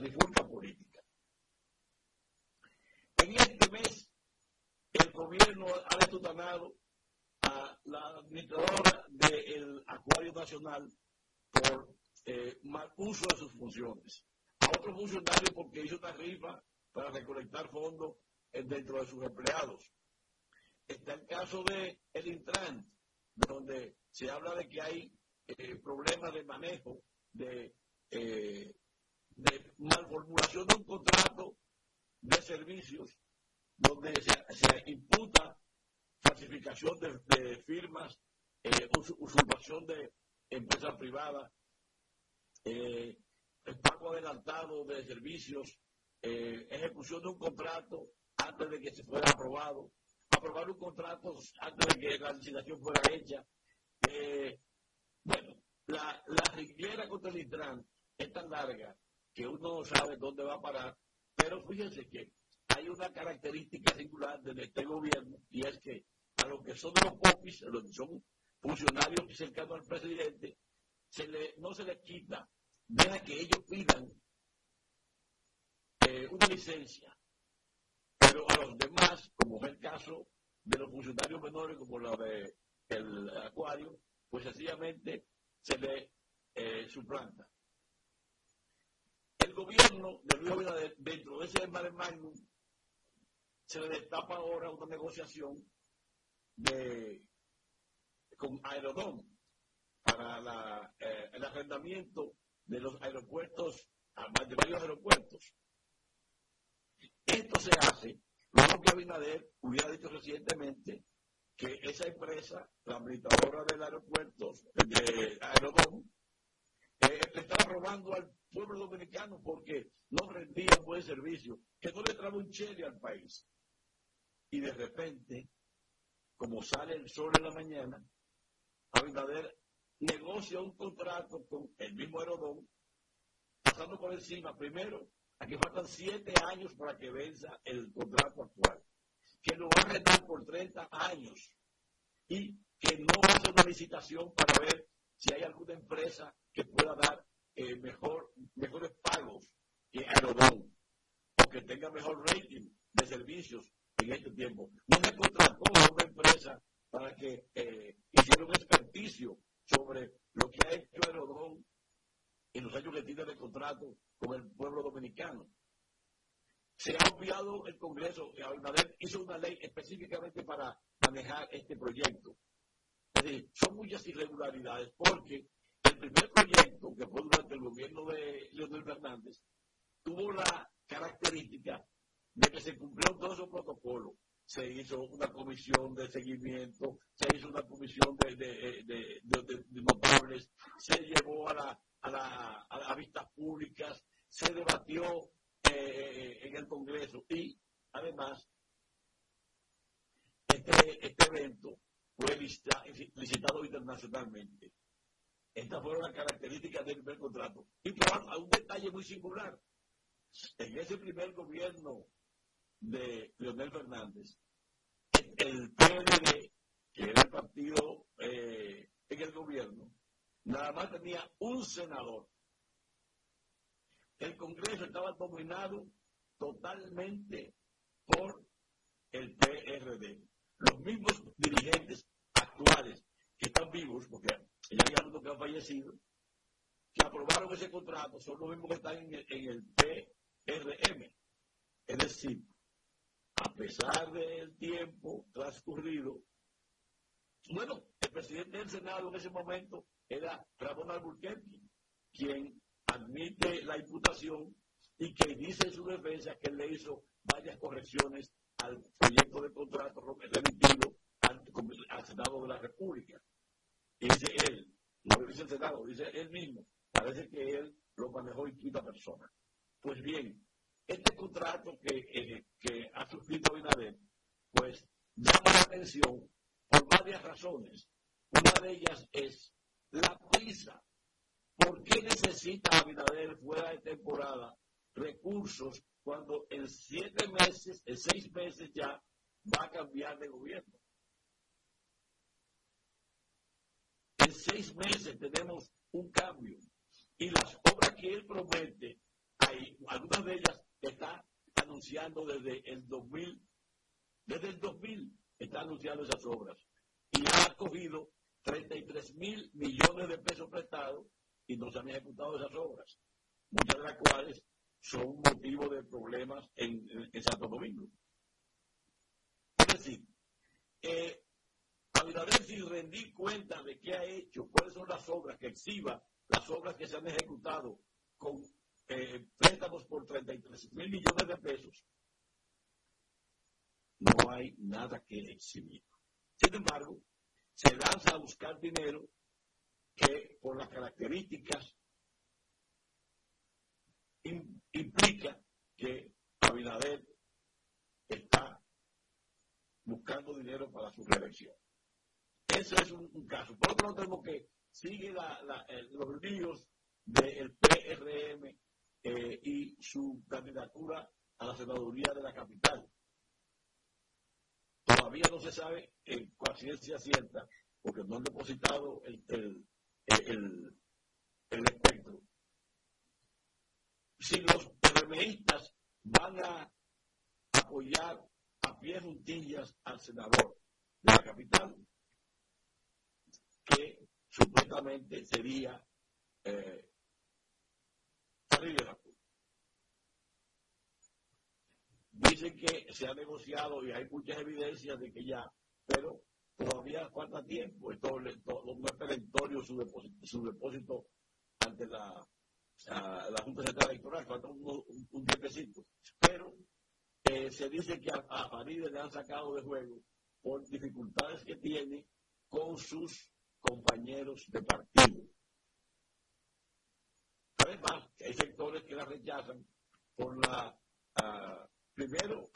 trifulca política. En este mes, el gobierno ha detutanado a la administradora del Acuario Nacional por eh, mal uso de sus funciones. A otro funcionario porque hizo una rifa para recolectar fondos eh, dentro de sus empleados. Está el caso de el Intran, donde se habla de que hay eh, problemas de manejo, de, eh, de malformulación de un contrato de servicios, donde se, imputa falsificación de, firmas, usurpación de empresas privadas, el pago adelantado de servicios, ejecución de un contrato antes de que se fuera aprobado, aprobar un contrato antes de que la licitación fuera hecha. Eh, bueno, la, la contra el Intran es tan larga que uno no sabe dónde va a parar, pero fíjense que hay una característica singular de este gobierno y es que a los que son los popis, los que son funcionarios cercanos al presidente, se le, no se les quita, deja que ellos pidan eh, una licencia pero a los demás, como es el caso de los funcionarios menores, como la de el acuario, pues sencillamente se le eh, suplanta. El gobierno de Luis Abinader, dentro de ese mare magnum, se le destapa ahora una negociación de, con Aerodón para eh, el arrendamiento de los aeropuertos, de varios aeropuertos. Esto se hace, luego que Abinader hubiera dicho recientemente que esa empresa, la administradora del aeropuerto, de Aerodón, eh, estaba robando al pueblo dominicano porque no rendía buen servicio, que no le trajo un chile al país. Y de repente, como sale el sol en la mañana, Abinader negocia un contrato con el mismo Aerodón, pasando por encima primero Aquí faltan siete años para que venza el contrato actual, que lo va a rentar por 30 años y que no hacer una licitación para ver si hay alguna empresa que pueda dar eh, mejor, mejores pagos que Aerodón o que tenga mejor rating de servicios en este tiempo. No se contrató a una empresa para que eh, hiciera un experticio sobre lo que ha hecho Aerodón en los años que tiene de contrato con el pueblo dominicano. Se ha obviado el Congreso, Abinader hizo una ley específicamente para manejar este proyecto. Son muchas irregularidades porque el primer proyecto, que fue durante el gobierno de Leonel Fernández, tuvo la característica de que se cumplió todo su protocolo. Se hizo una comisión de seguimiento, se hizo una comisión de, de, notables, se llevó a, la, a, la, a vistas públicas, se debatió eh, en el Congreso y además este, este evento fue licitado internacionalmente. Estas fueron las características del primer contrato. Y a un detalle muy singular. En ese primer gobierno de Leonel Fernández, el PLD, que era el partido eh, en el gobierno, nada más tenía un senador el Congreso estaba dominado totalmente por el PRD. Los mismos dirigentes que están vivos, porque ya hay algunos que han fallecido, que aprobaron ese contrato, son los mismos que están en el, PRM. Es decir, a pesar del tiempo transcurrido, bueno, el presidente del Senado en ese momento era Ramón Alburquerque, quien admite la imputación y que dice en su defensa que le hizo varias correcciones al proyecto de contrato remitido al, Senado de la República. dice él, no dice el Senado, dice él mismo. Parece que él lo manejó en quinta persona. Pues bien, este contrato que, eh, ha suscrito Binader, pues llama la atención por varias razones. Una de ellas es la prisa ¿Por qué necesita Abinader fuera de temporada recursos cuando en siete meses, en seis meses ya va a cambiar de gobierno? En seis meses tenemos un cambio y las obras que él promete, hay algunas de ellas está anunciando desde el 2000, desde el 2000 está anunciando esas obras y ha cogido 33 mil millones de pesos prestados y no se han ejecutado esas obras, muchas de las cuales son motivo de problemas en, Santo Domingo. Es decir, eh, Sin rendir cuenta de qué ha hecho, cuáles son las obras que exhiba, las obras que se han ejecutado con eh, préstamos por 33 mil millones de pesos, no hay nada que exhibir. Sin embargo, se lanza a buscar dinero que por las características implica que Abinader está buscando dinero para su reelección. Ese es un, caso. Por otro lado, tenemos que sigue los líos del PRM eh, y su candidatura a la senaduría de la capital. Todavía no se sabe en cuál ciencia cierta, porque no han depositado el, el, el, el espectro. Si los PRMistas van a apoyar a pie juntillas al senador de la capital, supuestamente sería eh, Dicen que se ha negociado y hay muchas evidencias de que ya, pero todavía falta tiempo. Esto, no es perentorio su depósito, su depósito ante la, la Junta Central Electoral, falta un, un, tiempecito. Pero eh, se dice que a, a Faride le han sacado de juego por dificultades que tiene con sus compañeros de partido. Además, hay sectores que la rechazan por la, uh, primero,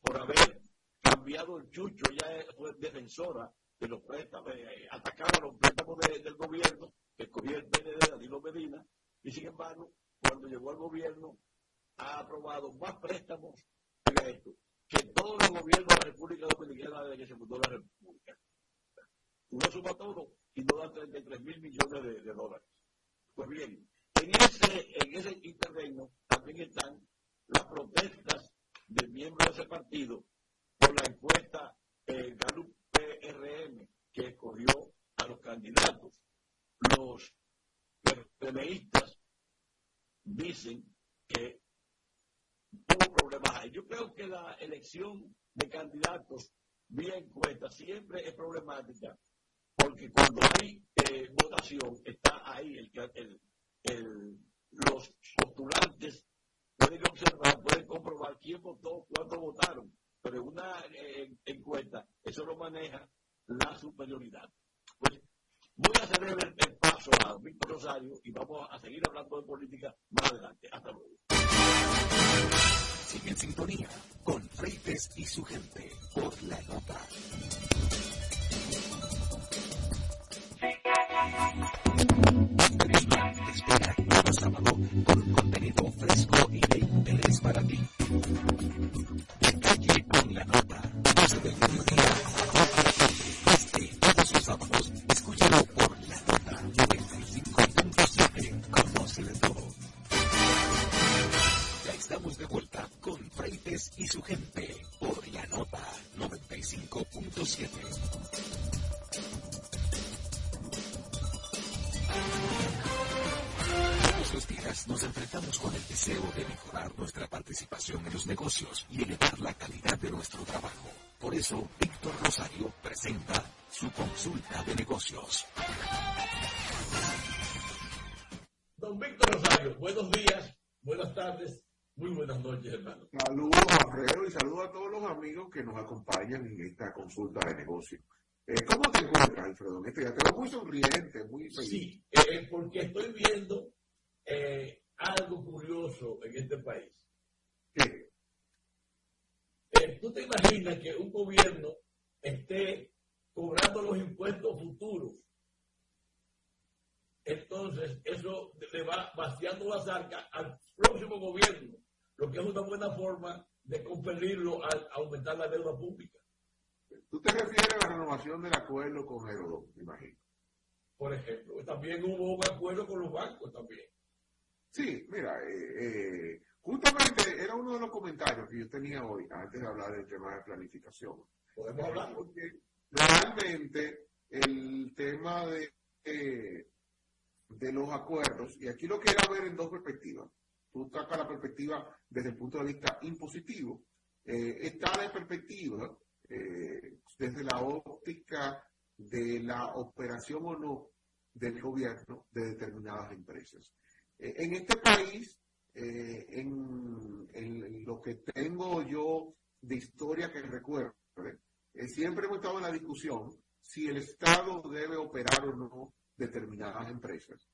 por haber cambiado el chucho, ella fue defensora de los préstamos, eh, atacaba los préstamos del gobierno, que escogía el PND de Danilo Medina, y sin embargo, cuando llegó al gobierno, ha aprobado más préstamos esto, que todos los gobiernos de la República Dominicana desde que se fundó la República. Uno suma todo y no da 33 mil millones de dólares. Pues bien, en ese, en ese interregno también están las protestas de miembros de ese partido por la encuesta eh, Galup PRM que escogió a los candidatos. Los PMistas dicen que hubo problemas. Yo creo que la elección de candidatos vía encuesta siempre es problemática porque cuando hay eh, votación está ahí el, el, el, los postulantes pueden observar, pueden comprobar quién votó, cuánto votaron, pero en una eh, encuesta eso lo maneja la superioridad. Pues voy a hacer el, paso a Víctor Rosario y vamos a seguir hablando de política más adelante. Hasta luego. Sigue en sintonía con Freites y su gente por la nota. Espera cada sábado con contenido fresco y de interés para ti. Acompañan en esta consulta de negocios. Eh, ¿Cómo te encuentras, Alfredo? Este te veo muy sonriente, muy feliz. Sí, eh, porque estoy viendo eh, algo curioso en este país. ¿Qué? Eh, ¿Tú te imaginas que un gobierno esté cobrando los impuestos futuros? Entonces, eso le va vaciando la zarca al próximo gobierno, lo que es una buena forma de compelirlo a, aumentar la deuda pública. ¿Tú te refieres a la renovación del acuerdo con Herodot, me imagino? Por ejemplo, también hubo un acuerdo con los bancos también. Sí, mira, eh, eh, justamente era uno de los comentarios que yo tenía hoy antes de hablar del tema de planificación. Podemos hablar. Porque realmente el tema de, eh, de los acuerdos, y aquí lo quiero ver en dos perspectivas. Tú sacas la perspectiva desde el punto de vista impositivo. Eh, está la perspectiva eh, desde la óptica de la operación o no del gobierno de determinadas empresas. Eh, en este país, eh, en, en, lo que tengo yo de historia que recuerde, eh, siempre hemos estado en la discusión si el Estado debe operar o no determinadas empresas.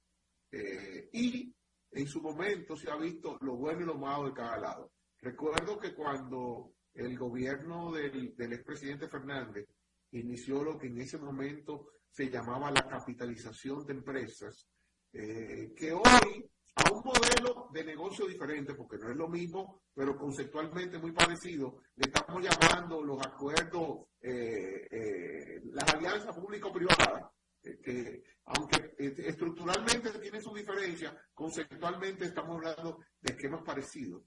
Eh, y en su momento se ha visto lo bueno y lo malo de cada lado. Recuerdo que cuando el gobierno del, del expresidente Fernández inició lo que en ese momento se llamaba la capitalización de empresas, eh, que hoy a un modelo de negocio diferente, porque no es lo mismo, pero conceptualmente muy parecido, le estamos llamando los acuerdos, eh, eh, las alianzas público-privadas, que aunque estructuralmente tienen su diferencia, conceptualmente estamos hablando de esquemas parecidos.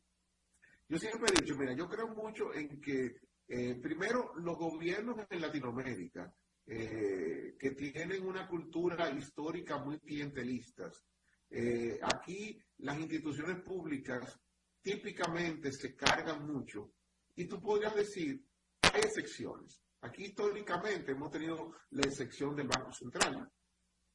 Yo siempre he dicho, mira, yo creo mucho en que, eh, primero, los gobiernos en Latinoamérica, eh, que tienen una cultura histórica muy clientelistas, eh, aquí las instituciones públicas típicamente se cargan mucho y tú podrías decir, hay excepciones. Aquí históricamente hemos tenido la excepción del Banco Central.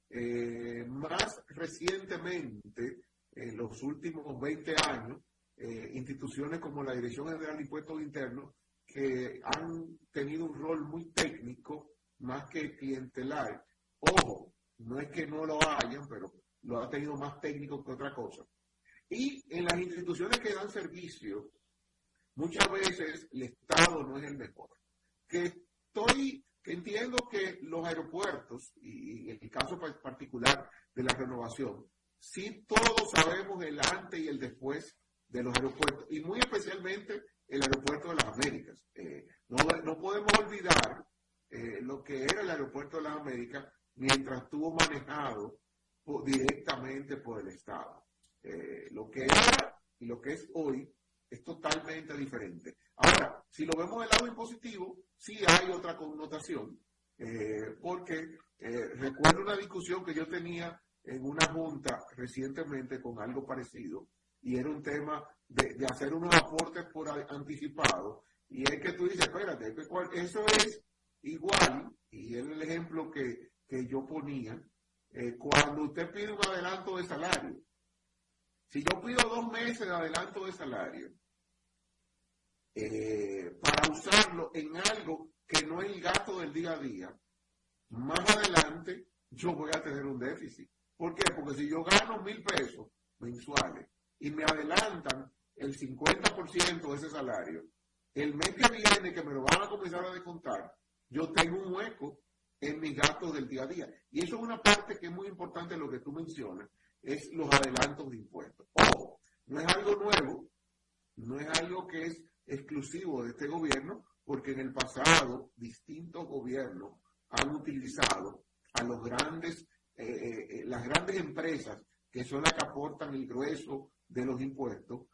Eh, más recientemente, en los últimos 20 años, eh, instituciones como la Dirección General de Impuestos Internos, que han tenido un rol muy técnico más que clientelar. Ojo, no es que no lo hayan, pero lo ha tenido más técnico que otra cosa. Y en las instituciones que dan servicio, muchas veces el Estado no es el mejor. Que estoy, entiendo que los aeropuertos, y el caso particular de la renovación, sí todos sabemos el antes y el después de los aeropuertos, y muy especialmente el aeropuerto de las Américas. Eh, no, no, podemos olvidar eh, lo que era el aeropuerto de las Américas mientras estuvo manejado directamente por el Estado. Eh, lo que era y lo que es hoy es totalmente diferente. Ahora, si lo vemos del lado impositivo, sí hay otra connotación, eh, porque eh, recuerdo una discusión que yo tenía en una junta recientemente con algo parecido, y era un tema de, hacer unos aportes por anticipado, y es que tú dices, espérate, eso es igual, y es el ejemplo que, que yo ponía, eh, cuando usted pide un adelanto de salario, si yo pido dos meses de adelanto de salario eh, para usarlo en algo que no es el gasto del día a día, más adelante yo voy a tener un déficit. ¿Por qué? Porque si yo gano mil pesos mensuales y me adelantan el 50% de ese salario, el mes que viene que me lo van a comenzar a descontar, yo tengo un hueco en mis gastos del día a día. Y eso es una parte que es muy importante lo que tú mencionas, es los adelantos de impuestos. Ojo, no es algo nuevo, no es algo que es exclusivo de este gobierno, porque en el pasado distintos gobiernos han utilizado a los grandes, eh, eh, eh las grandes empresas que son las que aportan el grueso de los impuestos,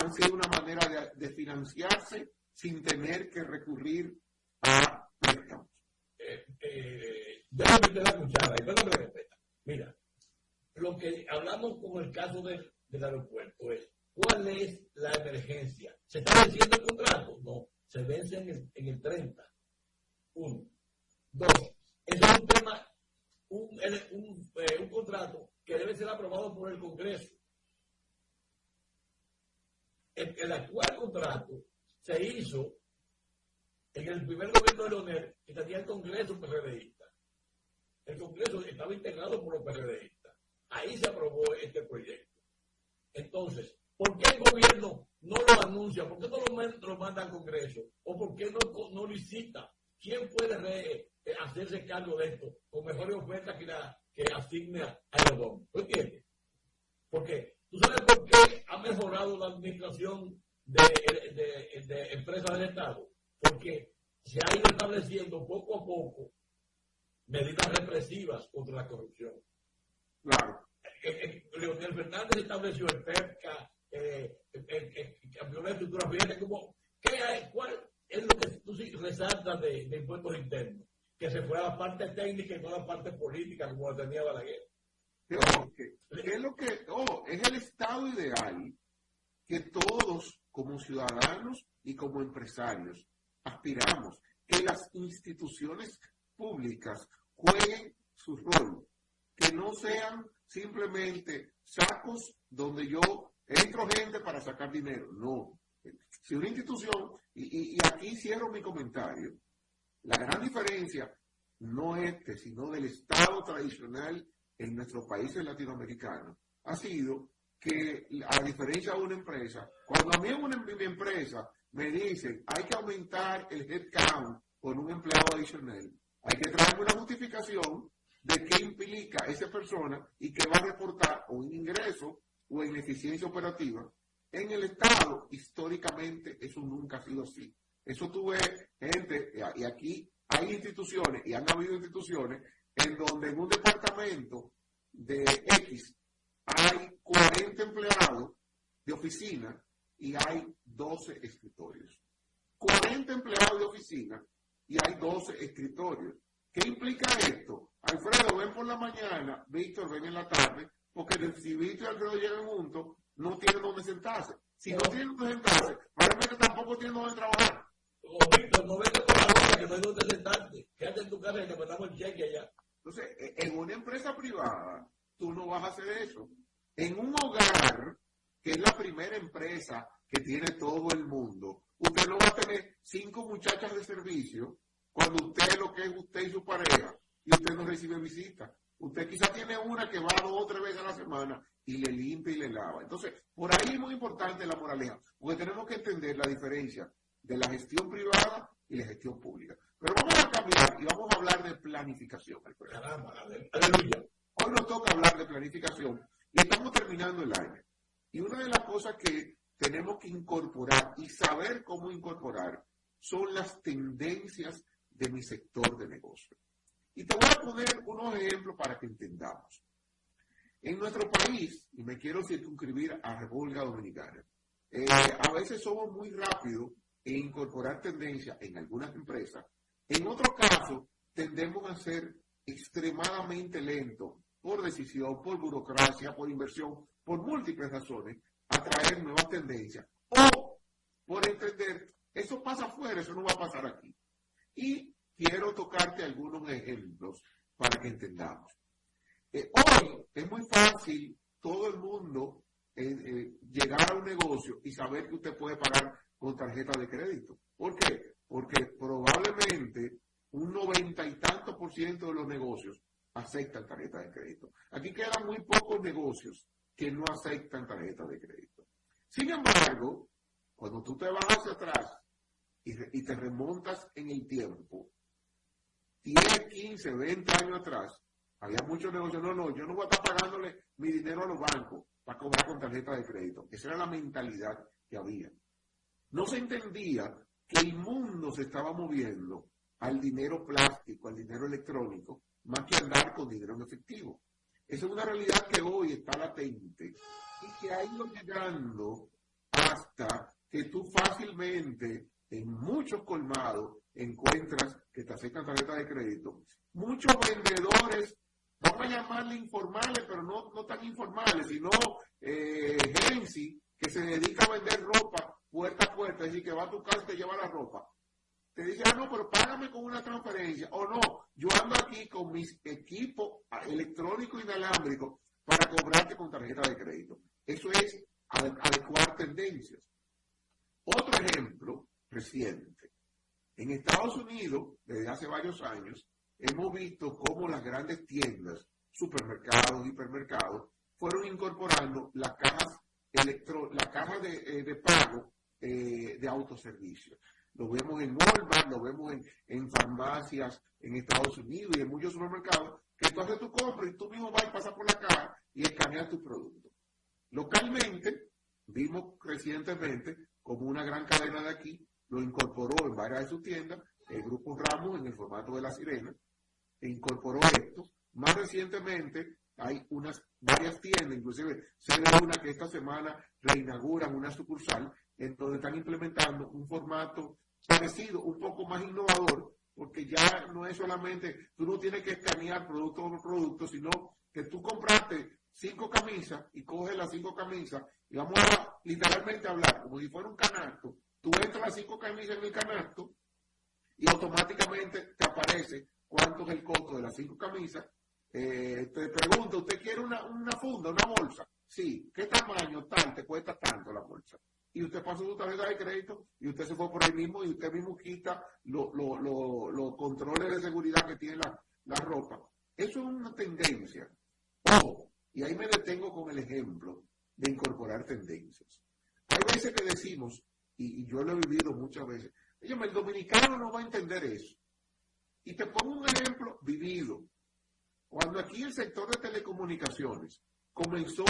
han sido una manera de, financiarse sin tener que recurrir a préstamos déjame meter la cuchara, y respeta. Mira, lo que hablamos con el caso del aeropuerto es, ¿cuál es la emergencia? ¿Se está venciendo el contrato? No, se vence en el, en el 30. Uno. Dos, ese es un tema, un, eh, un contrato que debe ser aprobado por el Congreso. El, el actual contrato se hizo en el primer gobierno de Leonel, que tenía el Congreso PRDista. El Congreso estaba integrado por los PRDistas. Ahí se aprobó este proyecto. Entonces, ¿por qué el gobierno no lo anuncia? ¿Por qué no lo, manda al Congreso? ¿O por qué no, no licita? ¿Quién puede eh, hacerse cargo de esto con mejores ofertas que, la, que asigne a Aerodón? ¿Tú entiendes? Porque tú sabes por qué ha mejorado la administración de, de, de empresas del Estado porque se ha ido estableciendo poco a poco medidas represivas contra la corrupción. Claro. eh, Leonel Fernández estableció el PEPCA, eh, cambió la estructura fíjate como, ¿qué hay, ¿cuál es lo que tú resaltas de, de impuestos internos? Que se fue a la parte técnica y no a la parte política como la tenía Balaguer. ¿Qué, es lo que, oh, es el estado ideal que todos como ciudadanos y como empresarios aspiramos, que las instituciones públicas jueguen su rol, que no sean simplemente sacos donde yo entro gente para sacar dinero. No. Si una institución, y, y aquí cierro mi comentario, la gran diferencia no este, sino del Estado tradicional en nuestros países latinoamericanos, ha sido que, a diferencia de una empresa, cuando a mí en una mi empresa me dicen hay que aumentar el headcount con un empleado adicional, hay que traerme una justificación de qué implica esa persona y qué va a reportar en ingreso o en eficiencia operativa. En el Estado, históricamente, eso nunca ha sido así. Eso tuve gente, y aquí hay instituciones, y han habido instituciones, en donde en un departamento de X hay 40 empleados de oficina y hay 12 escritorios. 40 empleados de oficina y hay 12 escritorios. ¿Qué implica esto? Alfredo, ven por la mañana, Víctor, ven en la tarde, porque si Víctor y Alfredo llegan juntos, no tienen dónde sentarse. Si no, tienen dónde sentarse, probablemente tampoco tienen dónde trabajar. O Víctor, no vete por la hora que no hay dónde sentarte. Quédate en tu casa y te mandamos el cheque allá. Entonces, e, en una empresa privada, tú no vas a hacer eso. En un hogar, que es la primera empresa que tiene todo el mundo, usted no va a tener cinco muchachas de servicio cuando usted lo que es usted y su pareja y usted no recibe visita. Usted quizá tiene una que va dos o tres veces a la semana y le limpia y le lava. Entonces, por ahí es muy importante la moraleja, porque tenemos que entender la diferencia de la gestión privada y la gestión pública. Pero vamos a cambiar y vamos a hablar de planificación. Caramba, Hoy nos toca hablar de planificación y estamos terminando el año. Y una de las cosas que tenemos que incorporar y saber cómo incorporar son las tendencias de mi sector de negocio. Y te voy a poner unos ejemplos para que entendamos. En nuestro país, y me quiero circunscribir a República Dominicana, eh, a veces somos muy rápidos en incorporar tendencias en algunas empresas. En otro caso, tendemos a ser extremadamente lentos por decisión, por burocracia, por inversión, por múltiples razones, a traer nuevas tendencias. O por entender, eso pasa afuera, eso no va a pasar aquí. Y quiero tocarte algunos ejemplos para que entendamos. Eh, hoy es muy fácil todo el mundo eh, eh, llegar a un negocio y saber que usted puede pagar con tarjeta de crédito. ¿Por qué? Porque probablemente un noventa y tanto por ciento de los negocios aceptan tarjeta de crédito. Aquí quedan muy pocos negocios que no aceptan tarjeta de crédito. Sin embargo, cuando tú te vas hacia atrás y, te remontas en el tiempo, 10, 15, 20 años atrás, había muchos negocios, no, no, yo no voy a estar pagándole mi dinero a los bancos para cobrar con tarjeta de crédito. Esa era la mentalidad que había. No se entendía que el mundo se estaba moviendo al dinero plástico, al dinero electrónico, más que andar con dinero en efectivo. Esa es una realidad que hoy está latente y que ha ido llegando hasta que tú fácilmente en muchos colmados encuentras que te aceptan tarjeta de crédito. Muchos vendedores, vamos a llamarle informales, pero no, no tan informales, sino eh, que se dedica a vender ropa puerta a puerta, es decir, que va a tu casa y te lleva la ropa. Te dice, ah, no, pero págame con una transferencia. O no, yo ando aquí con mis equipos electrónicos inalámbricos para cobrarte con tarjeta de crédito. Eso es adecuar tendencias. Otro ejemplo reciente. En Estados Unidos, desde hace varios años, hemos visto cómo las grandes tiendas, supermercados, hipermercados, fueron incorporando las cajas, electro, la caja de, eh, de pago eh, de autoservicio. Lo vemos en Walmart, lo vemos en, farmacias en Estados Unidos y en muchos supermercados, que tú haces tu compra y tú mismo vas y pasas por la caja y escaneas tu producto. Localmente, vimos recientemente como una gran cadena de aquí lo incorporó en varias de sus tiendas, el grupo Ramos en el formato de la sirena, e incorporó esto. Más recientemente, hay unas varias tiendas, inclusive sé de una que esta semana reinauguran una sucursal en donde están implementando un formato parecido, un poco más innovador, porque ya no es solamente, tú no tienes que escanear producto por producto, sino que tú compraste cinco camisas y coges las cinco camisas y vamos a literalmente hablar como si fuera un canasto. Tú entras las cinco camisas en el canasto y automáticamente te aparece cuánto es el costo de las cinco camisas. Eh, te pregunto, ¿usted quiere una, una funda, una bolsa? Sí. ¿Qué tamaño tal? Te cuesta tanto la bolsa y usted pasa su tarjeta de crédito y usted se fue por ahí mismo y usted mismo quita los controles de seguridad que tiene la, la ropa. Eso es una tendencia. Ojo, y ahí me detengo con el ejemplo de incorporar tendencias. Hay veces que decimos, y, yo lo he vivido muchas veces, el dominicano no va a entender eso. Y te pongo un ejemplo vivido. Cuando aquí el sector de telecomunicaciones comenzó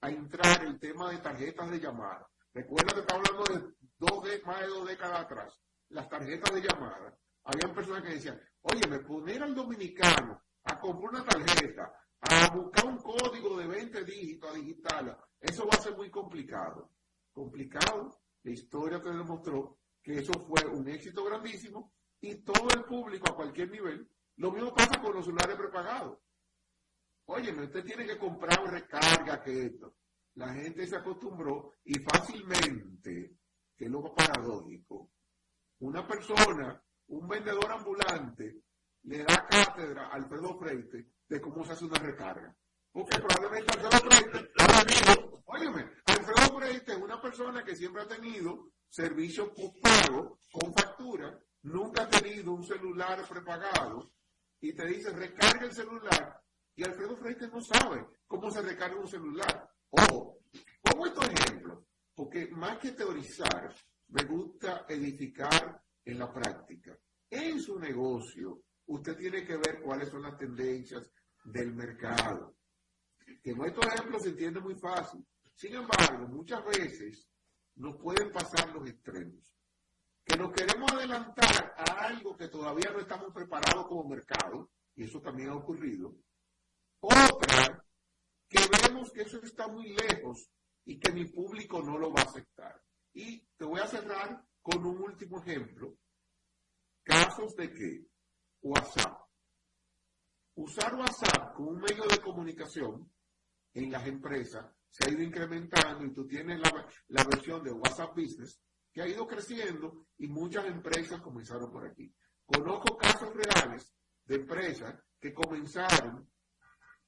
a entrar el tema de tarjetas de llamada, recuerda que estamos hablando de dos más de dos décadas atrás, las tarjetas de llamada, habían personas que decían, oye, me poner al dominicano a comprar una tarjeta, a buscar un código de 20 dígitos digital, eso va a ser muy complicado. Complicado, la historia te demostró que eso fue un éxito grandísimo y todo el público a cualquier nivel, lo mismo pasa con los celulares prepagados. Oye, usted tiene que comprar recarga que esto. La gente se acostumbró y fácilmente, que es lo paradójico, una persona, un vendedor ambulante, le da cátedra a Alfredo Freite de cómo se hace una recarga. Porque probablemente Alfredo Freite, óyeme, Alfredo Freite es una persona que siempre ha tenido servicios pago con factura, nunca ha tenido un celular prepagado y te dice recarga el celular y Alfredo Freite no sabe cómo se recarga un celular. Ojo, pongo estos ejemplos porque más que teorizar, me gusta edificar en la práctica. En su negocio, usted tiene que ver cuáles son las tendencias del mercado. Que en estos ejemplos se entiende muy fácil. Sin embargo, muchas veces nos pueden pasar los extremos. Que nos queremos adelantar a algo que todavía no estamos preparados como mercado, y eso también ha ocurrido. Otra, que vemos que eso está muy lejos y que mi público no lo va a aceptar. Y te voy a cerrar con un último ejemplo. Casos de que WhatsApp. Usar WhatsApp como un medio de comunicación en las empresas se ha ido incrementando y tú tienes la, la versión de WhatsApp Business que ha ido creciendo y muchas empresas comenzaron por aquí. Conozco casos reales de empresas que comenzaron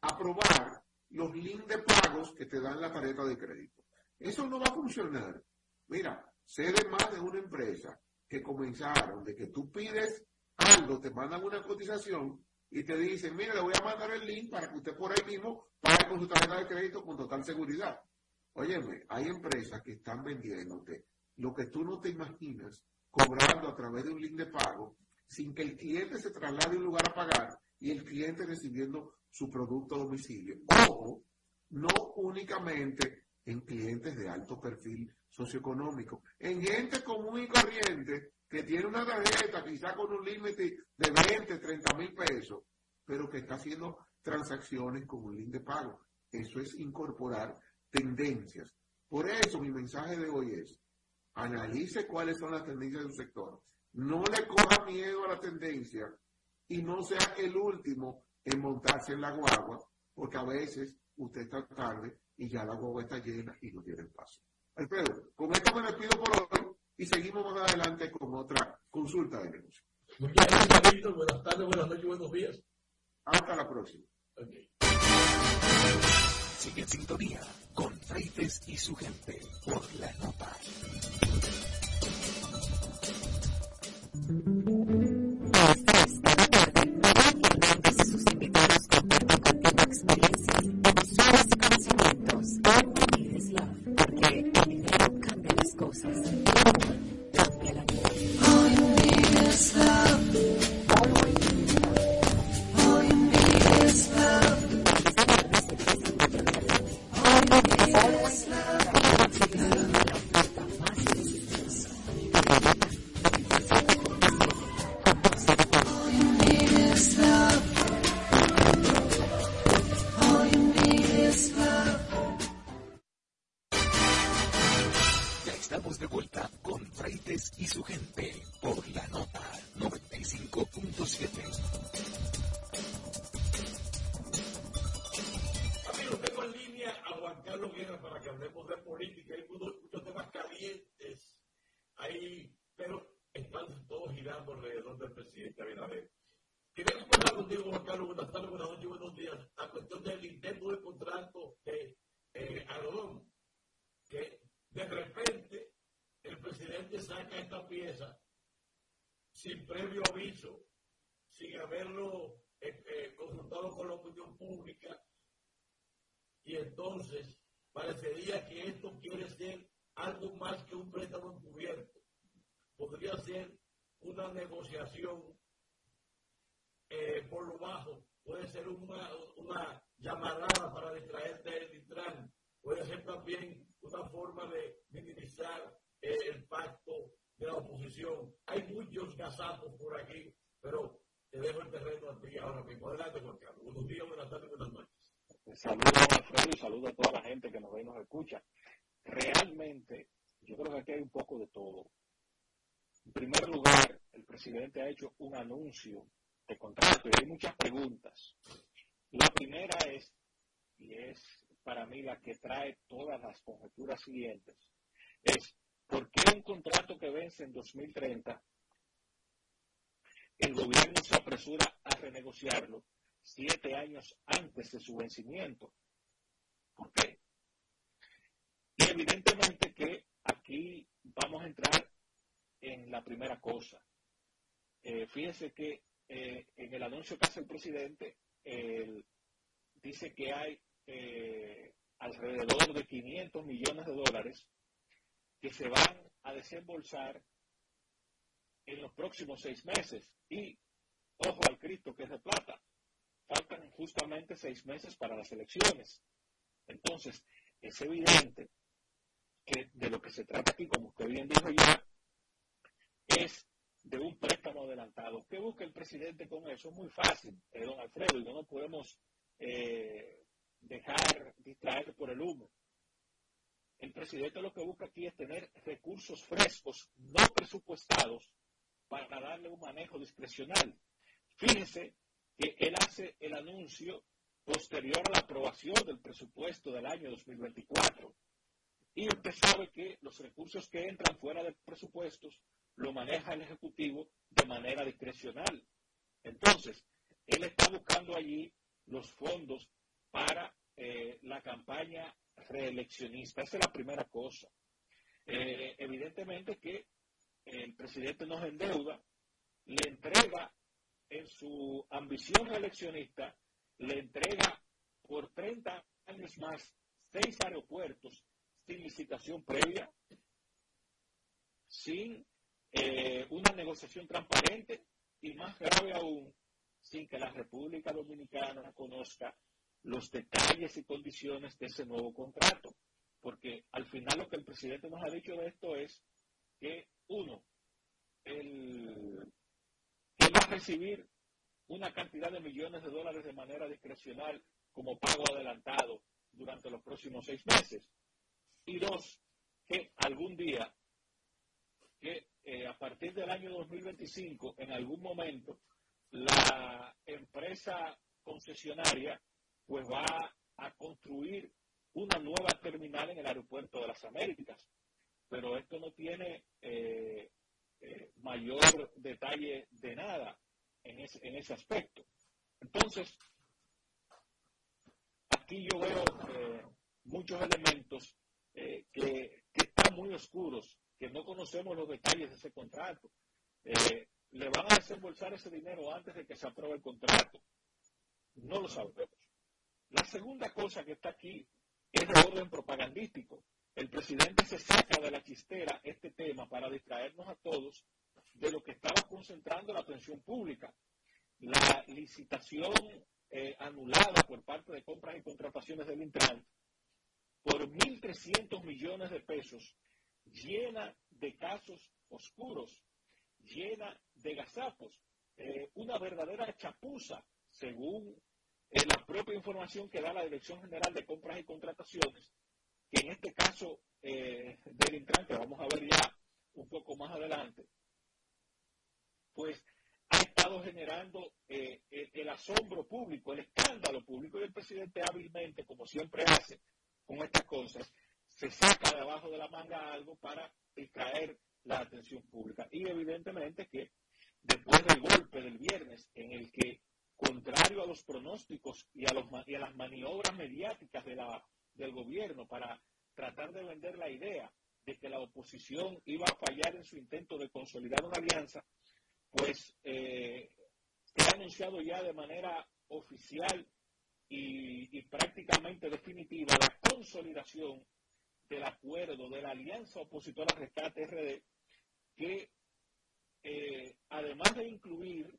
a probar los links de pagos que te dan la tarjeta de crédito. Eso no va a funcionar. Mira, sé de más de una empresa que comenzaron de que tú pides algo, te mandan una cotización y te dicen, mira, le voy a mandar el link para que usted por ahí mismo pague con su tarjeta de crédito con total seguridad. Óyeme, hay empresas que están vendiéndote lo que tú no te imaginas, cobrando a través de un link de pago, sin que el cliente se traslade de un lugar a pagar y el cliente recibiendo su producto a domicilio. Ojo, no únicamente en clientes de alto perfil socioeconómico, en gente común y corriente que tiene una tarjeta quizá con un límite de 20, 30 mil pesos, pero que está haciendo transacciones con un link de pago. Eso es incorporar tendencias. Por eso mi mensaje de hoy es, analice cuáles son las tendencias de su sector. No le coja miedo a la tendencia y no sea el último en montarse en la guagua, porque a veces usted está tarde y ya la guagua está llena y no tiene paso. Alfredo, con esto me despido por hoy y seguimos más adelante con otra consulta de negocio. Buenas tardes, buenas noches, buenos días. Hasta la próxima. Sigue en sintonía con Freites y su gente por la nota. Thank you. Presidente ha hecho un anuncio de contrato y hay muchas preguntas. La primera es, y es para mí la que trae todas las conjeturas siguientes, es ¿por qué un contrato que vence en 2030, el gobierno se apresura a renegociarlo siete años antes de su vencimiento? ¿Por qué? Y evidentemente que aquí vamos a entrar en la primera cosa. Eh, fíjese que eh, en el anuncio que hace el presidente, dice que hay eh, alrededor de 500 millones de dólares que se van a desembolsar en los próximos seis meses. Y, ojo al Cristo, que es de plata. Faltan justamente seis meses para las elecciones. Entonces, es evidente que de lo que se trata aquí, como usted bien dijo ya, es de un préstamo adelantado. ¿Qué busca el presidente con eso? Es muy fácil, eh, don Alfredo, y no nos podemos eh, dejar distraer por el humo. El presidente lo que busca aquí es tener recursos frescos, no presupuestados, para darle un manejo discrecional. Fíjense que él hace el anuncio posterior a la aprobación del presupuesto del año 2024. Y usted sabe que los recursos que entran fuera de presupuestos lo maneja el Ejecutivo de manera discrecional. Entonces, él está buscando allí los fondos para eh, la campaña reeleccionista. Esa es la primera cosa. Eh, evidentemente que el presidente nos endeuda, le entrega en su ambición reeleccionista, le entrega por 30 años más seis aeropuertos sin licitación previa, sin eh, una negociación transparente y más grave aún, sin que la República Dominicana conozca los detalles y condiciones de ese nuevo contrato. Porque al final lo que el presidente nos ha dicho de esto es que, uno, él, él va a recibir una cantidad de millones de dólares de manera discrecional como pago adelantado durante los próximos seis meses. Y dos, que algún día, que a partir del año 2025, en algún momento, la empresa concesionaria pues va a construir una nueva terminal en el aeropuerto de las Américas. Pero esto no tiene eh, eh, mayor detalle de nada en ese, en ese aspecto. Entonces, aquí yo veo eh, muchos elementos eh, que, que, están muy oscuros, que no conocemos los detalles de ese contrato. Eh, le van a desembolsar ese dinero antes de que se apruebe el contrato. No lo sabemos. La segunda cosa que está aquí es de orden propagandístico. El presidente se saca de la chistera este tema para distraernos a todos de lo que estaba concentrando la atención pública. La licitación eh, anulada por parte de compras y contrataciones del Intran por 1.300 millones de pesos llena de casos oscuros, llena de gazapos, eh, una verdadera chapuza, según eh, la propia información que da la Dirección General de Compras y Contrataciones, que en este caso eh, del Intran, vamos a ver adelante, pues ha estado generando eh, el, asombro público, el escándalo público y el presidente hábilmente, como siempre hace con estas cosas, se saca de abajo de la manga algo para distraer la atención pública. Y evidentemente que después del golpe del viernes, en el que, contrario a los pronósticos y a, los, y a las maniobras mediáticas de la, del gobierno para tratar de vender la idea de que la oposición iba a fallar en su intento de consolidar una alianza, pues eh, ha anunciado ya de manera oficial y, prácticamente definitiva la consolidación del acuerdo de la alianza opositora Rescate RD, que eh, además de incluir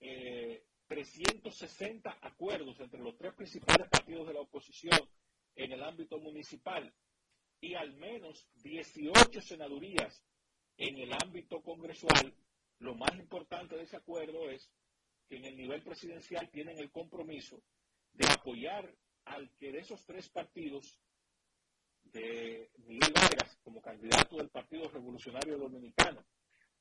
eh, 360 acuerdos entre los tres principales partidos de la oposición en el ámbito municipal y al menos 18 senadurías en el ámbito congresual, lo más importante de ese acuerdo es que en el nivel presidencial tienen el compromiso de apoyar al que de esos tres partidos, de Miguel Vargas como candidato del Partido Revolucionario Dominicano,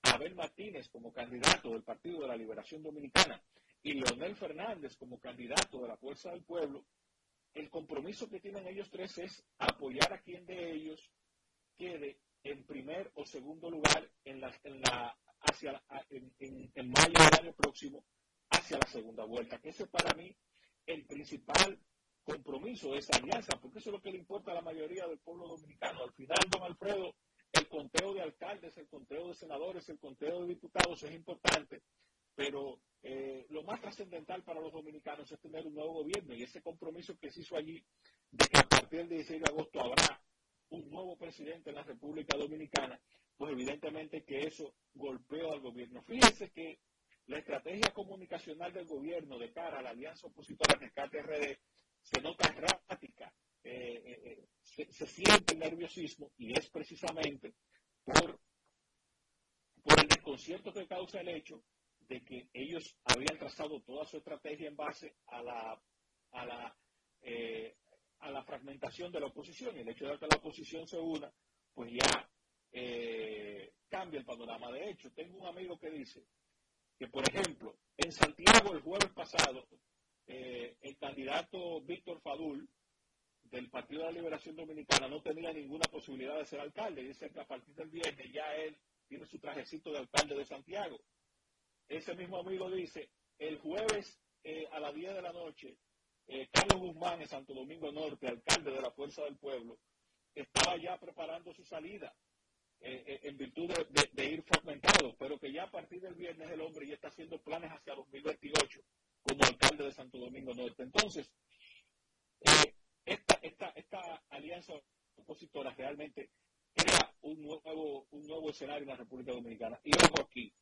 Abel Martínez como candidato del Partido de la Liberación Dominicana y Leonel Fernández como candidato de la Fuerza del Pueblo, el compromiso que tienen ellos tres es apoyar a quien de ellos quede en primer o segundo lugar en la, en la hacia en, mayo del año próximo hacia la segunda vuelta. Que ese para mí el principal compromiso esa alianza, porque eso es lo que le importa a la mayoría del pueblo dominicano. Al final, don Alfredo, el conteo de alcaldes, el conteo de senadores, el conteo de diputados es importante, pero eh, lo más trascendental para los dominicanos es tener un nuevo gobierno y ese compromiso que se hizo allí de que a partir del 16 de agosto habrá un nuevo presidente en la República Dominicana, pues evidentemente que eso golpeó al gobierno. Fíjense que la estrategia comunicacional del gobierno de cara a la alianza opositora Rescate RD se nota errática, eh, eh, eh, se, siente el nerviosismo y es precisamente por, por el desconcierto que causa el hecho de que ellos habían trazado toda su estrategia en base a la, a la, a la fragmentación de la oposición. Y el hecho de que la oposición se una, pues ya cambia el panorama. De hecho, tengo un amigo que dice que, por ejemplo, en Santiago el jueves pasado, Víctor Fadul del Partido de la Liberación Dominicana no tenía ninguna posibilidad de ser alcalde. Dice que a partir del viernes ya él tiene su trajecito de alcalde de Santiago ese mismo amigo dice, el jueves eh, a las 10 de la noche, eh, Carlos Guzmán en Santo Domingo Norte, alcalde de la Fuerza del Pueblo, estaba ya preparando su salida eh, en virtud de, ir fragmentado, pero que ya a partir del viernes el hombre ya está haciendo planes hacia 2028 como alcalde de Santo Domingo Norte. Entonces, esta, esta, esta alianza opositora realmente crea un nuevo, un nuevo escenario en la República Dominicana. Y ojo aquí,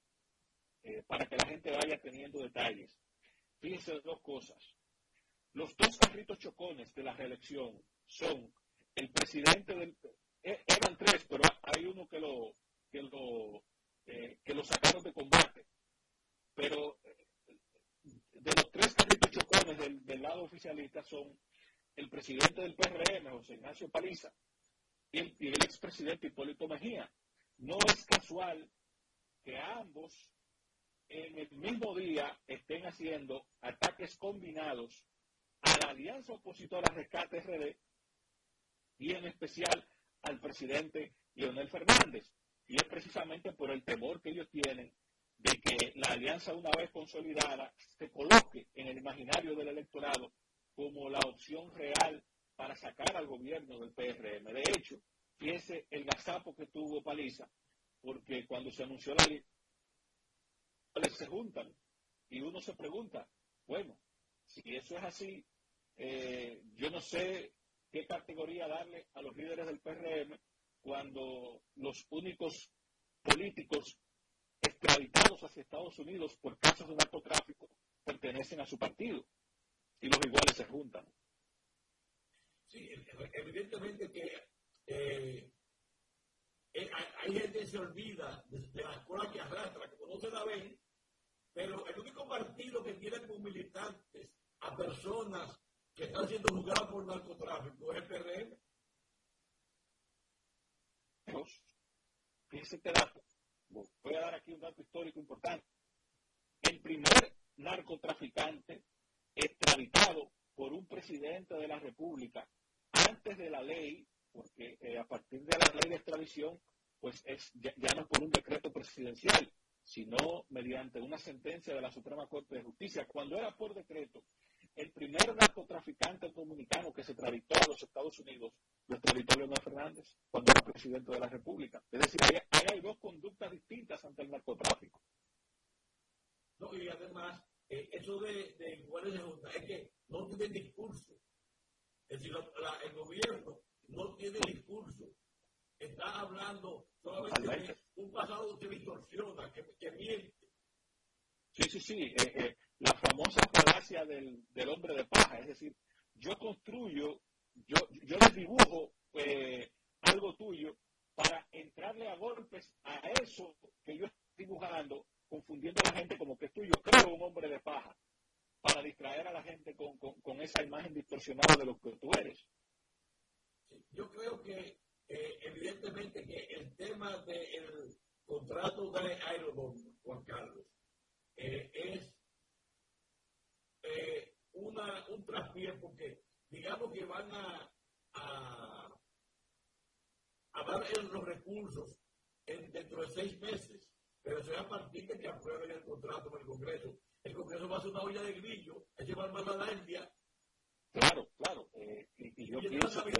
eh, para que la gente vaya teniendo detalles. Fíjense dos cosas. Los dos carritos chocones de la reelección son el presidente del... Eh, eran tres, pero hay uno que lo, que lo, eh, que lo sacaron de combate. Pero de los tres carritos chocones del, del, lado oficialista son el presidente del PRM, José Ignacio Paliza, y el, y el expresidente Hipólito Mejía. No es casual que ambos en el mismo día estén haciendo ataques combinados a la alianza opositora Rescate RD y en especial al presidente Leonel Fernández. Y es precisamente por el temor que ellos tienen de que la alianza una vez consolidada se coloque en el imaginario del electorado como la opción real para sacar al gobierno del PRM. De hecho, fíjese el gazapo que tuvo Paliza, porque cuando se anunció la, se juntan. Y uno se pregunta, bueno, si eso es así, eh, yo no sé qué categoría darle a los líderes del PRM cuando los únicos políticos extraditados hacia Estados Unidos por casos de narcotráfico pertenecen a su partido y los iguales se juntan. Sí, evidentemente que eh, eh, hay gente que se olvida de, de la escuela que arrastra, que conoce la ven, pero el único partido que tiene como militantes a personas que están siendo juzgadas por narcotráfico es el PRM. fíjense este dato, voy a dar aquí un dato histórico importante. El primer narcotraficante extraditado por un presidente de la República antes de la ley, porque eh, a partir de la ley de extradición, pues es, ya, no por un decreto presidencial, sino mediante una sentencia de la Suprema Corte de Justicia. Cuando era por decreto, el primer narcotraficante dominicano que se extraditó a los Estados Unidos lo extraditó Leonel Fernández cuando era presidente de la República. Es decir, hay, hay dos conductas distintas ante el narcotráfico. Y además, eh, eso de, de iguales de junta es que no tiene discurso. Es decir, el gobierno no tiene discurso. Está hablando solamente de un pasado que distorsiona, que, que miente. Sí, sí, sí. Eh, eh, la famosa falacia del, del, hombre de paja. Es decir, yo construyo, yo, yo les dibujo algo tuyo para entrarle a golpes a eso que yo estoy dibujando confundiendo a la gente como que tú yo creo un hombre de paja para distraer a la gente con, con, esa imagen distorsionada de lo que tú eres. Yo creo que eh, evidentemente que el tema del contrato de Aerobomb, Juan Carlos, eh, es eh, una, un traspié porque digamos que van a, a, a dar los recursos en, dentro de seis meses pero será a partir de que aprueben el contrato con el Congreso. El Congreso va a ser una olla de grillo, es llevar más a la India. Claro, claro. Eh, y, yo pienso que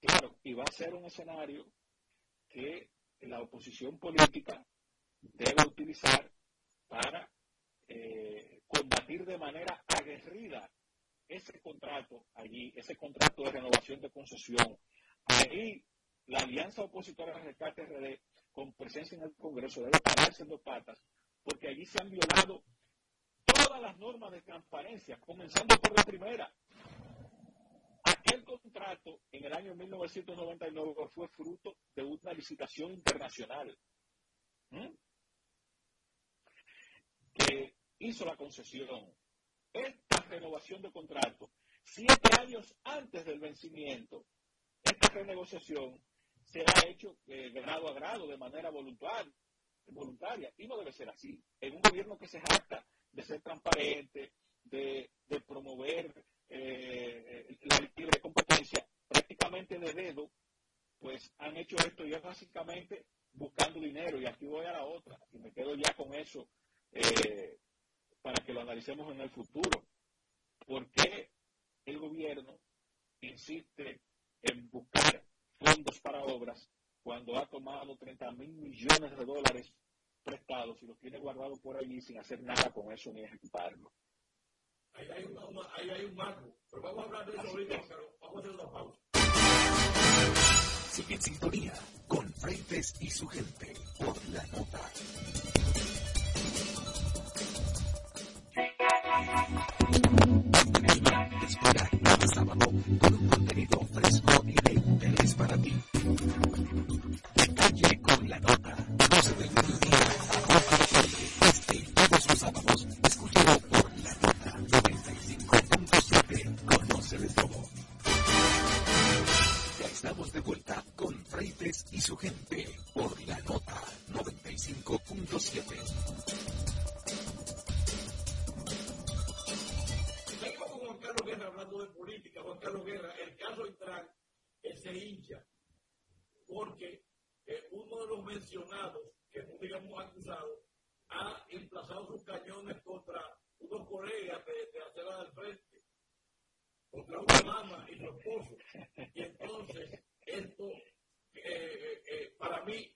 claro, y va a ser un escenario que la oposición política debe utilizar para eh, combatir de manera aguerrida ese contrato allí, ese contrato de renovación de concesión. Ahí la alianza opositora de rescate RD con presencia en el Congreso debe pararse en dos patas, porque allí se han violado todas las normas de transparencia, comenzando por la primera. Aquel contrato en el año 1999 fue fruto de una licitación internacional que hizo la concesión. Esta renovación de contrato, siete años antes del vencimiento, esta renegociación será hecho eh, de grado a grado, de manera voluntaria, voluntaria, y no debe ser así. En un gobierno que se jacta de ser transparente, de, promover eh, la libre competencia, prácticamente de dedo, pues han hecho esto y es básicamente buscando dinero. Y aquí voy a la otra, y me quedo ya con eso eh, para que lo analicemos en el futuro. ¿Por qué el gobierno insiste en buscar fondos para obras cuando ha tomado 30 mil millones de dólares prestados y los tiene guardados por allí sin hacer nada con eso ni ejecutarlo. Ahí hay, ahí hay un marco, pero vamos a hablar de eso ahorita, pero vamos a hacer una pausa. Sigue en sintonía con Freites y su gente por la nota. Espera cada sábado con un contenido fresco y de interés para ti. De calle con la nota, 12 del mediodía a 8 de tarde. Este y todos los sábados, escúchalo por la nota 95.7. Conoce de todo. Ya estamos de vuelta con Freites y su gente por la nota 95.7. de política, Juan Carlos Guerra, el caso Intran se hincha porque eh, uno de los mencionados, que no digamos acusado, ha emplazado sus cañones contra unos colegas de, de acera del frente, contra una dama y su esposo. Y entonces, esto, eh, eh, para mí,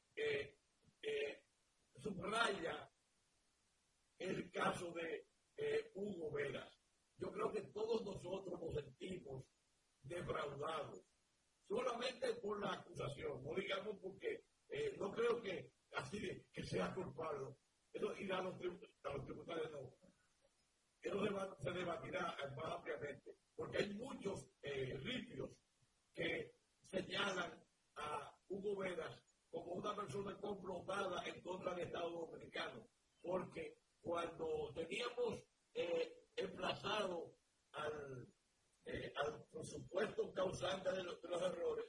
subraya el caso de Hugo Veras creo que todos nosotros nos sentimos defraudados, solamente por la acusación, no digamos porque eh, no creo que así que sea culpable. Eso irá a los, tribunales, no. Eso se, debatirá más ampliamente, porque hay muchos eh, que señalan a Hugo Veras como una persona complotada en contra del Estado Dominicano, porque cuando teníamos eh, emplazado al, eh, al supuesto causante de, lo, de los errores,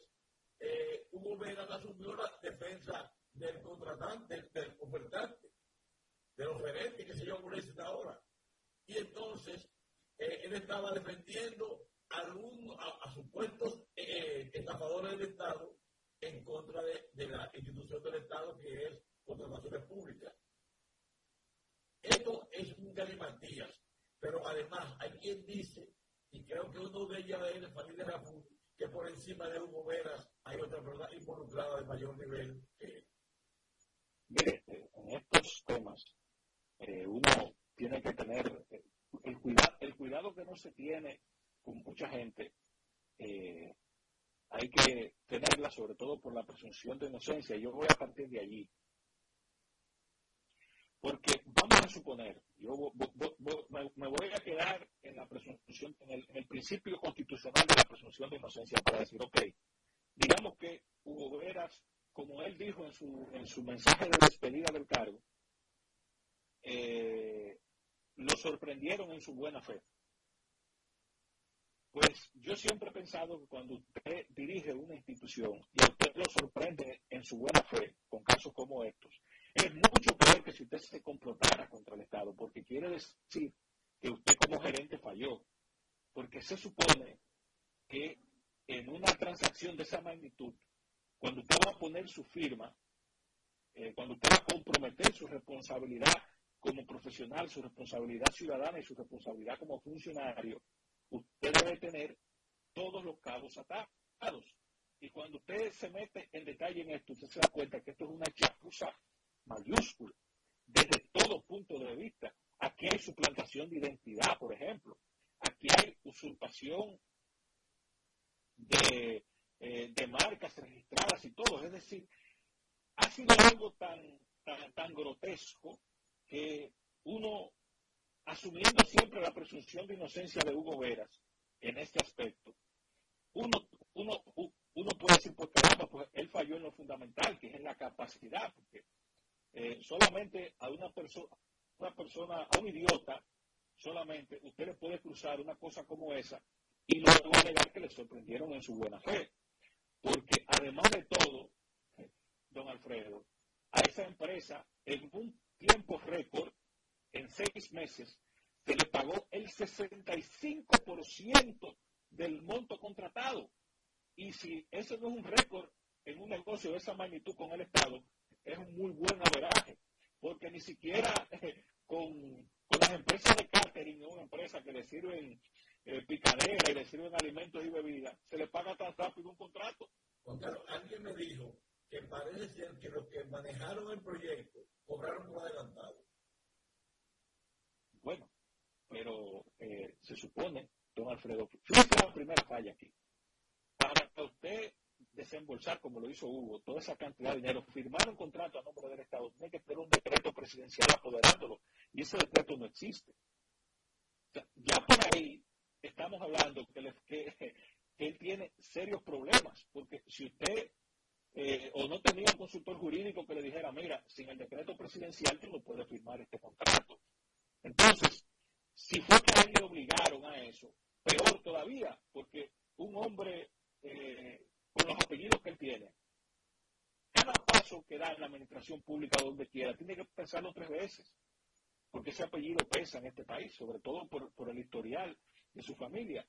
eh, Hugo Vera asumió la defensa del contratante, del, del ofertante, de los gerentes que se yo por esta ahora. Y entonces eh, él estaba defendiendo a, a, a supuestos eh, estafadores del Estado en contra de, la institución del Estado que es Contrataciones Públicas. Esto es un galimatías pero además hay quien dice, y creo que uno de ellas es de familia Rafú, que por encima de Hugo Veras hay otra persona involucrada de mayor nivel que Mire, en estos temas, eh, uno tiene que tener eh, el, cuidado, el cuidado que no se tiene con mucha gente. Eh, hay que tenerla sobre todo por la presunción de inocencia. Yo voy a partir de allí. Porque suponer, yo me voy a quedar en la presunción, en el, en el, principio constitucional de la presunción de inocencia para decir, ok, digamos que Hugo Veras como él dijo en su, en su mensaje de despedida del cargo, eh, lo sorprendieron en su buena fe. Pues yo siempre he pensado que cuando usted dirige una institución y usted lo sorprende en su buena fe, con casos como estos, es mucho peor que si usted se complotara contra el Estado, porque quiere decir que usted como gerente falló, porque se supone que en una transacción de esa magnitud cuando usted va a poner su firma, eh, cuando usted va a comprometer su responsabilidad como profesional, su responsabilidad ciudadana y su responsabilidad como funcionario, usted debe tener todos los cabos atados. Y cuando usted se mete en detalle en esto, usted se da cuenta que esto es una chapuza mayúscula, desde todo punto de vista. Aquí hay suplantación de identidad, por ejemplo. Aquí hay usurpación de eh, de marcas registradas y todo. Es decir, ha sido algo tan, tan, tan grotesco que uno, asumiendo siempre la presunción de inocencia de Hugo Veras en este aspecto, uno, uno, uno puede decir, pues caramba, pues él falló en lo fundamental, que es en la capacidad, porque eh, solamente a una persona, una persona, a un idiota, solamente usted le puede cruzar una cosa como esa y luego alegar que le sorprendieron en su buena fe. Porque además de todo, don Alfredo, a esa empresa en un tiempo récord, en seis meses, se le pagó el 65% del monto contratado. Y si eso no es un récord en un negocio de esa magnitud con el Estado, es un muy buen averaje, porque ni siquiera con, las empresas de catering, una empresa que le sirven eh, picadera y le sirven alimentos y bebidas, se le paga tan rápido un contrato. Juan Carlos, alguien me dijo que parece ser que los que manejaron el proyecto cobraron por adelantado. Bueno, pero eh, se supone, don Alfredo, fíjate la primera falla aquí. Para usted desembolsar, como lo hizo Hugo, toda esa cantidad de dinero, firmar un contrato a nombre del Estado, tiene que tener un decreto presidencial apoderándolo, y ese decreto no existe. ya por ahí estamos hablando que, él tiene serios problemas, porque si usted eh, o no tenía un consultor jurídico que le dijera, mira, sin el decreto presidencial tú no puedes firmar este contrato. Entonces, si fue que a él le obligaron a eso, peor todavía, porque un hombre eh, con los apellidos que él tiene, cada paso que da en la administración pública donde quiera, tiene que pensarlo tres veces, porque ese apellido pesa en este país, sobre todo por el historial de su familia.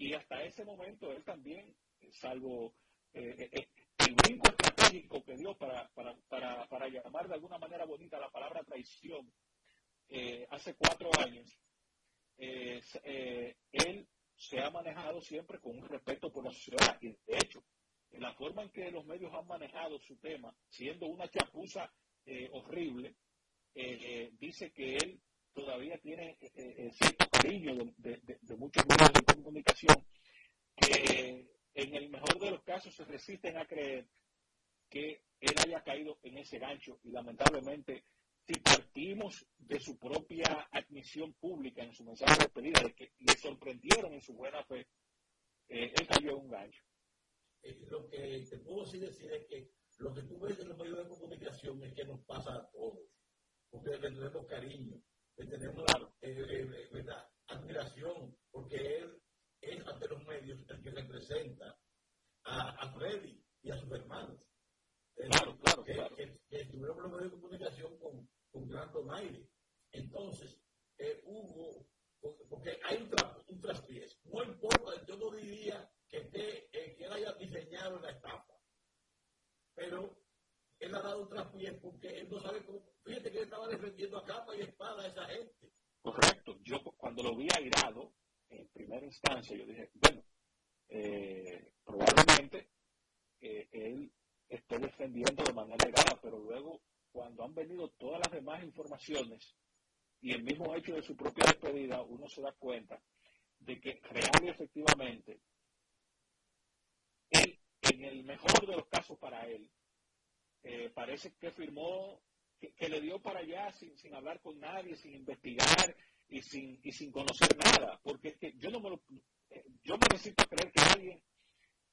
Y hasta ese momento él también, salvo eh, eh, eh, el brinco estratégico que dio para, para, para, para, llamar de alguna manera bonita la palabra traición hace cuatro años, él se ha manejado siempre con un respeto por la sociedad. Y de hecho, la forma en que los medios han manejado su tema, siendo una chapuza horrible, dice que él todavía tiene eh, eh, cierto cariño de, muchos medios de comunicación que en el mejor de los casos se resisten a creer que él haya caído en ese gancho y lamentablemente si partimos de su propia admisión pública en su mensaje de despedida de que le sorprendieron en su buena fe, eh, él cayó en un gancho. Lo que te puedo decir es que lo que tú ves en los medios de comunicación es que nos pasa a todos, porque le tenemos cariño tenemos eh, eh, admiración, porque él es ante los medios el que representa a, a Freddy y a sus hermanos. Eh, claro, claro, que, Que, estuvieron en los medios de comunicación con, con gran donaire. Entonces, hubo, porque hay un, tra un pero él ha dado traspiés porque él no sabe cómo. Fíjate que él estaba defendiendo a capa y espada a esa gente. Correcto. Yo cuando lo vi airado, en primera instancia, yo dije, bueno, eh, probablemente eh, él esté defendiendo de manera airada, pero luego, cuando han venido todas las demás informaciones y el mismo hecho de su propia despedida, uno se da cuenta de que real y efectivamente, él, en el mejor de los casos para él, eh, parece que firmó, que, le dio para allá sin, sin hablar con nadie, sin investigar y sin, y sin conocer nada, porque es que yo no me lo, eh, yo me necesito creer que alguien,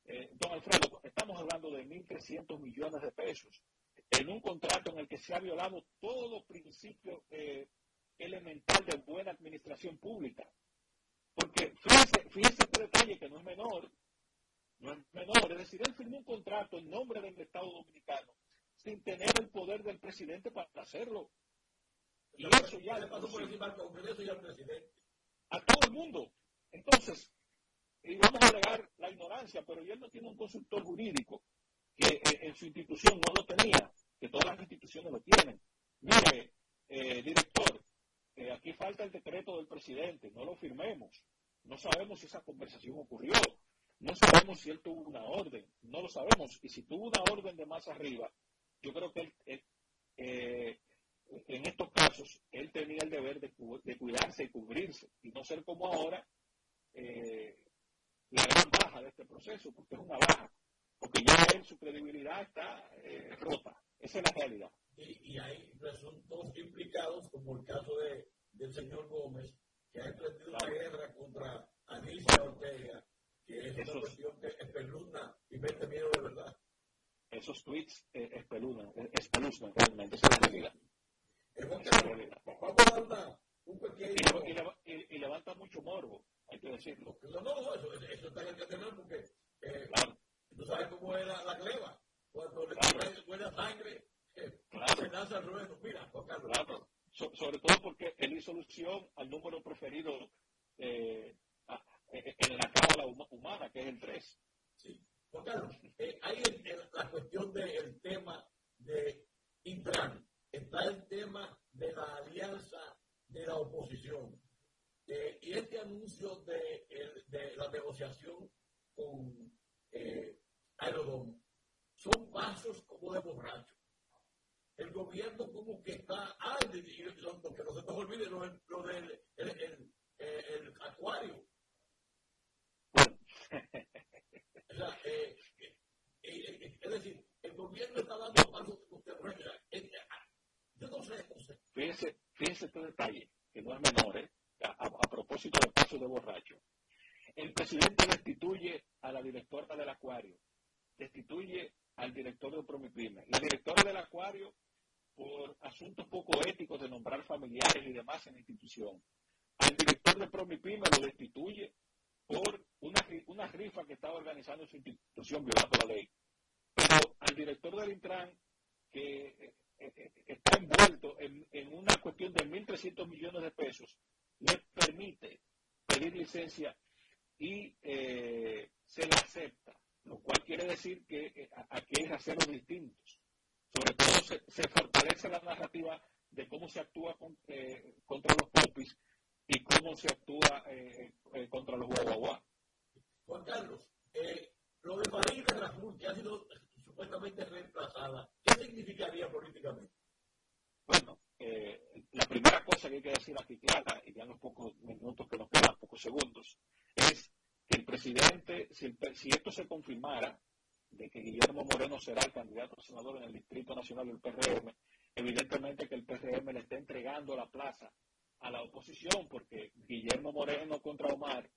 eh, don Alfredo, estamos hablando de 1.300 millones de pesos en un contrato en el que se ha violado todo principio elemental de buena administración pública. Porque fíjese, fíjese este detalle que no es menor, no es menor, es decir, él firmó un contrato en nombre del Estado Dominicano sin tener el poder del presidente para hacerlo. Y eso ya le pasó por encima al Congreso y al presidente. A todo el mundo. Entonces, y vamos a alegar la ignorancia, pero él no tiene un consultor jurídico que eh, en su institución no lo tenía, que todas las instituciones lo tienen. Mire, eh, director, aquí falta el decreto del presidente, no lo firmemos. No sabemos si esa conversación ocurrió, no sabemos si él tuvo una orden, no lo sabemos. Y si tuvo una orden de más arriba, yo creo que él, eh, en estos casos él tenía el deber de, cuidarse y cubrirse y no ser como ahora eh, la gran baja de este proceso, porque es una baja, porque ya él su credibilidad está eh, rota. Esa es la realidad. Y, y, hay presuntos implicados, como el caso de, del señor Gómez, que ha emprendido una guerra contra Alicia Ortega, que es una cuestión que espeluzna y mete miedo de verdad esos tweets eh, espeluznan, eh, espeluznan realmente, esa es la realidad. Vamos a dar un pequeño... Y, y, y, levanta mucho morbo, hay que decirlo. No, no, eso, eso está en el canal porque eh, claro. tú sabes cómo es la, la cleva. Cuando le claro. buena sangre, ruedo. Mira, claro. So, sobre todo porque él hizo al número preferido eh, a, en la cámara humana, que es el 3. Sí. Juan Carlos, eh, hay la cuestión del tema de Intran, está el tema de la alianza de la oposición. Eh, y este anuncio de, de, la negociación con eh, Aerodón son pasos como de borracho. El gobierno como que está, ay, que no se nos lo, lo del el, acuario. Eh, eh, eh, es decir, el gobierno está dando pasos yo no sé, no sé. Este detalle, que no es menor, a, propósito del paso de borracho. El presidente destituye a la directora del acuario, destituye al director de Promipyme. La directora del acuario, por asuntos poco éticos de nombrar familiares y demás en la institución. Al director de Promipyme lo destituye por una, una rifa que estaba organizando su institución violando la ley. Pero al director del Intran, que eh, eh, está envuelto en, una cuestión de 1.300 millones de pesos, le permite pedir licencia y eh, se la acepta, lo cual quiere decir que aquí hay raceros distintos. Sobre todo se, se, fortalece la narrativa de cómo se actúa con, contra los popis y cómo se actúa eh, eh, contra los guaguaguá. Juan Carlos, eh, lo de María Raful, que ha sido supuestamente reemplazada, ¿qué significaría políticamente? Bueno, la primera cosa que hay que decir aquí clara, y ya en los pocos minutos que nos quedan, pocos segundos, es que el presidente, si, el, si esto se confirmara, de que Guillermo Moreno será el candidato a senador en el Distrito Nacional del PRM, evidentemente que el PRM le está entregando la plaza a la oposición, porque Guillermo Moreno contra Omar,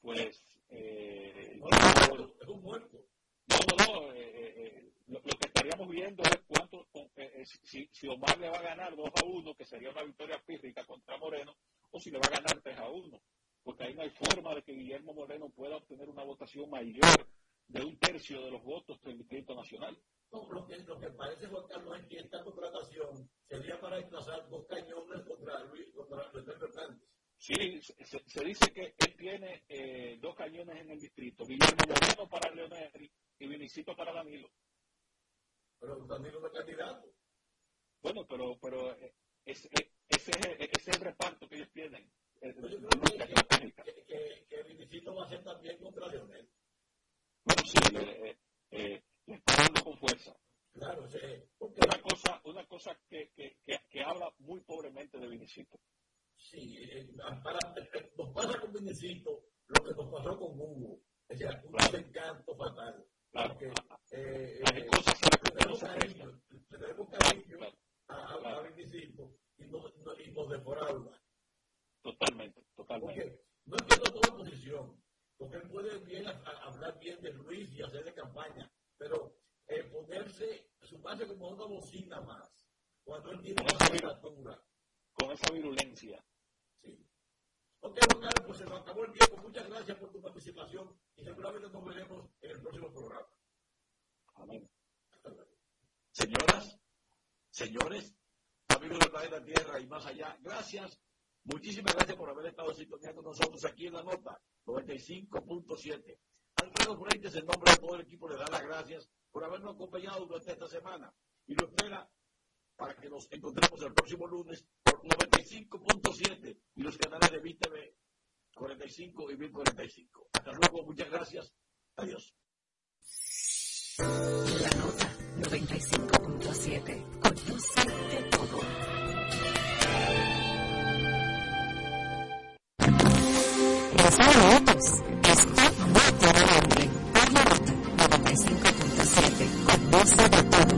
pues... Eh, no, es un muerto. No, no, no. Eh, eh, eh lo, que estaríamos viendo es cuánto, eh, si, si, Omar le va a ganar 2 a 1, que sería una victoria física contra Moreno, o si le va a ganar 3 a 1. Porque ahí no hay forma de que Guillermo Moreno pueda obtener una votación mayor de un tercio de los votos del Distrito Nacional. No, lo que, lo que parece, Juan Carlos, es que esta contratación sería para desplazar dos cañones contra Luis, contra Luis Fernández. Sí, se, se, dice que él tiene eh, dos cañones en el distrito, Guillermo Moreno para Leonel y Vinicito para Danilo. Pero Danilo no es candidato. Bueno, pero, pero eh, ese, ese, es el reparto que ellos tienen. Yo creo que, que, que, que Vinicito va a ser también contra Leonel. Bueno, sí, eh, eh, le está dando con fuerza. Claro, sí. Porque... Una cosa, una cosa que, que, que, habla muy pobremente de Vinicito. Sí, eh, para, nos pasa con Vinicito lo que nos pasó con Hugo. O sea, un claro. desencanto fatal. Claro. Porque, eh, Hay cosas que tenemos cariño, tenemos cariño a, a, Vinicito y nos, y nos defrauda. Totalmente, totalmente. Porque no entiendo toda posición, porque él puede bien a, a hablar bien de Luis y hacerle campaña, pero eh, ponerse, su base como una bocina más, cuando él tiene una candidatura. Con esa virulencia. Sí. Ok, Carlos, pues se nos acabó el tiempo. Muchas gracias por tu participación y seguramente nos veremos en el próximo programa. Amén. Señoras, señores, amigos del planeta Tierra y más allá, gracias Muchísimas gracias por haber estado sintonizando con nosotros aquí en la nota 95.7. Alfredo Freites, en nombre de todo el equipo, le da las gracias por habernos acompañado durante esta semana y lo espera para que nos encontremos el próximo lunes por 95.7 y los canales de BTV 45 y 1045. Hasta luego, muchas gracias. Adiós. La nota 95.7. Conoce de todo. Saludos. Está muy para hambre. Por la nota 95.7. Conoce de todo.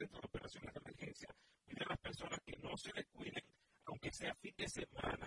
centros de operaciones de emergencia y de las personas que no se descuiden, aunque sea fin de semana.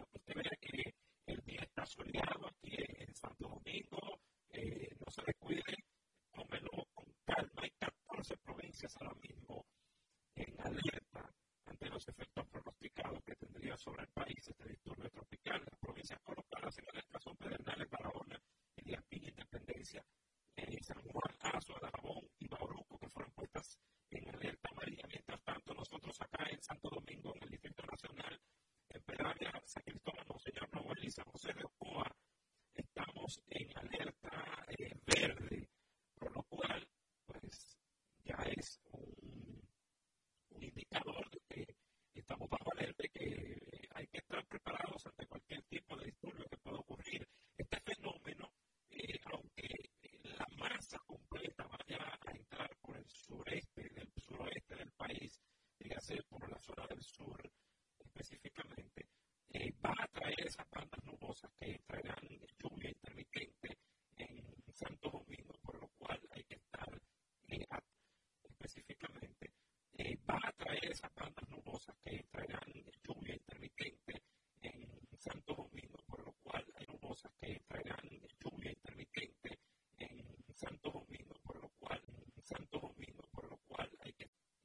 sur específicamente, eh, va a traer esa